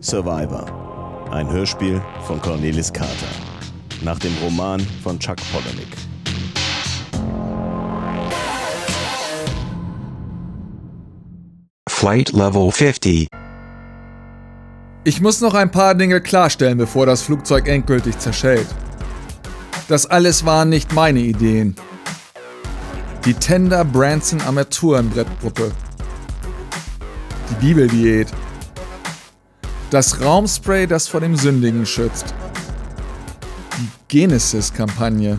Survivor. Ein Hörspiel von Cornelis Carter. Nach dem Roman von Chuck Palahniuk. Flight Level 50. Ich muss noch ein paar Dinge klarstellen, bevor das Flugzeug endgültig zerschellt. Das alles waren nicht meine Ideen. Die Tender Branson Armaturenbrettgruppe. Die Bibeldiät. Das Raumspray, das vor dem Sündigen schützt. Die Genesis-Kampagne.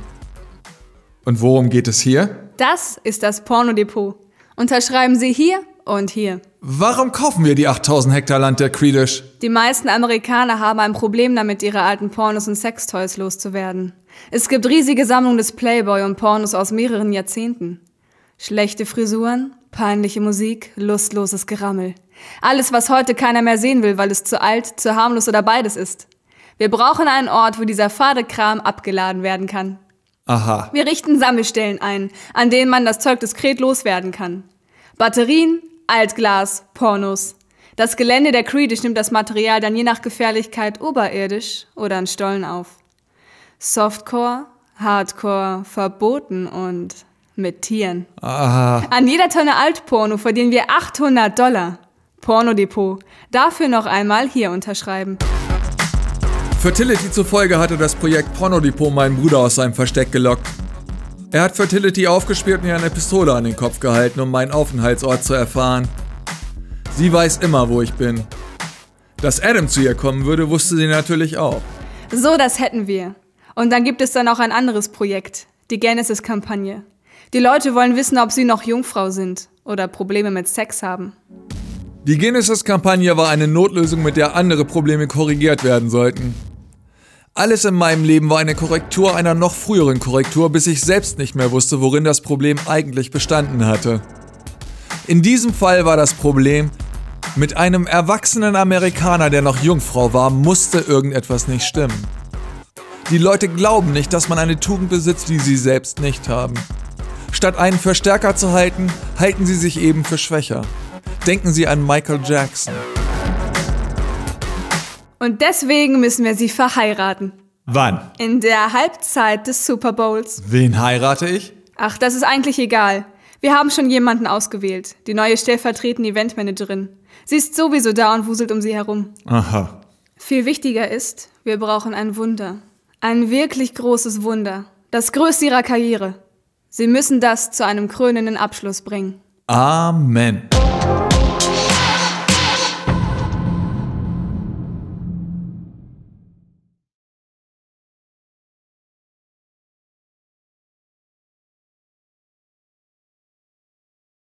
Und worum geht es hier? Das ist das Pornodepot. Unterschreiben Sie hier und hier. Warum kaufen wir die 8000 Hektar Land der Creedish? Die meisten Amerikaner haben ein Problem damit, ihre alten Pornos und Sextoys loszuwerden. Es gibt riesige Sammlungen des Playboy und Pornos aus mehreren Jahrzehnten. Schlechte Frisuren, peinliche Musik, lustloses Gerammel. Alles, was heute keiner mehr sehen will, weil es zu alt, zu harmlos oder beides ist. Wir brauchen einen Ort, wo dieser fade Kram abgeladen werden kann. Aha. Wir richten Sammelstellen ein, an denen man das Zeug diskret loswerden kann. Batterien, Altglas, Pornos. Das Gelände der Creedish nimmt das Material dann je nach Gefährlichkeit oberirdisch oder in Stollen auf. Softcore, Hardcore, verboten und mit Tieren. Aha. An jeder Tonne Altporno verdienen wir 800 Dollar. Pornodepot. Dafür noch einmal hier unterschreiben. Fertility zufolge hatte das Projekt Pornodepot meinen Bruder aus seinem Versteck gelockt. Er hat Fertility aufgespielt und mir eine Pistole an den Kopf gehalten, um meinen Aufenthaltsort zu erfahren. Sie weiß immer, wo ich bin. Dass Adam zu ihr kommen würde, wusste sie natürlich auch. So, das hätten wir. Und dann gibt es dann auch ein anderes Projekt, die Genesis-Kampagne. Die Leute wollen wissen, ob sie noch Jungfrau sind oder Probleme mit Sex haben. Die Genesis-Kampagne war eine Notlösung, mit der andere Probleme korrigiert werden sollten. Alles in meinem Leben war eine Korrektur einer noch früheren Korrektur, bis ich selbst nicht mehr wusste, worin das Problem eigentlich bestanden hatte. In diesem Fall war das Problem, mit einem erwachsenen Amerikaner, der noch Jungfrau war, musste irgendetwas nicht stimmen. Die Leute glauben nicht, dass man eine Tugend besitzt, die sie selbst nicht haben. Statt einen für stärker zu halten, halten sie sich eben für schwächer. Denken Sie an Michael Jackson. Und deswegen müssen wir sie verheiraten. Wann? In der Halbzeit des Super Bowls. Wen heirate ich? Ach, das ist eigentlich egal. Wir haben schon jemanden ausgewählt. Die neue stellvertretende Eventmanagerin. Sie ist sowieso da und wuselt um sie herum. Aha. Viel wichtiger ist, wir brauchen ein Wunder. Ein wirklich großes Wunder. Das größte ihrer Karriere. Sie müssen das zu einem krönenden Abschluss bringen. Amen.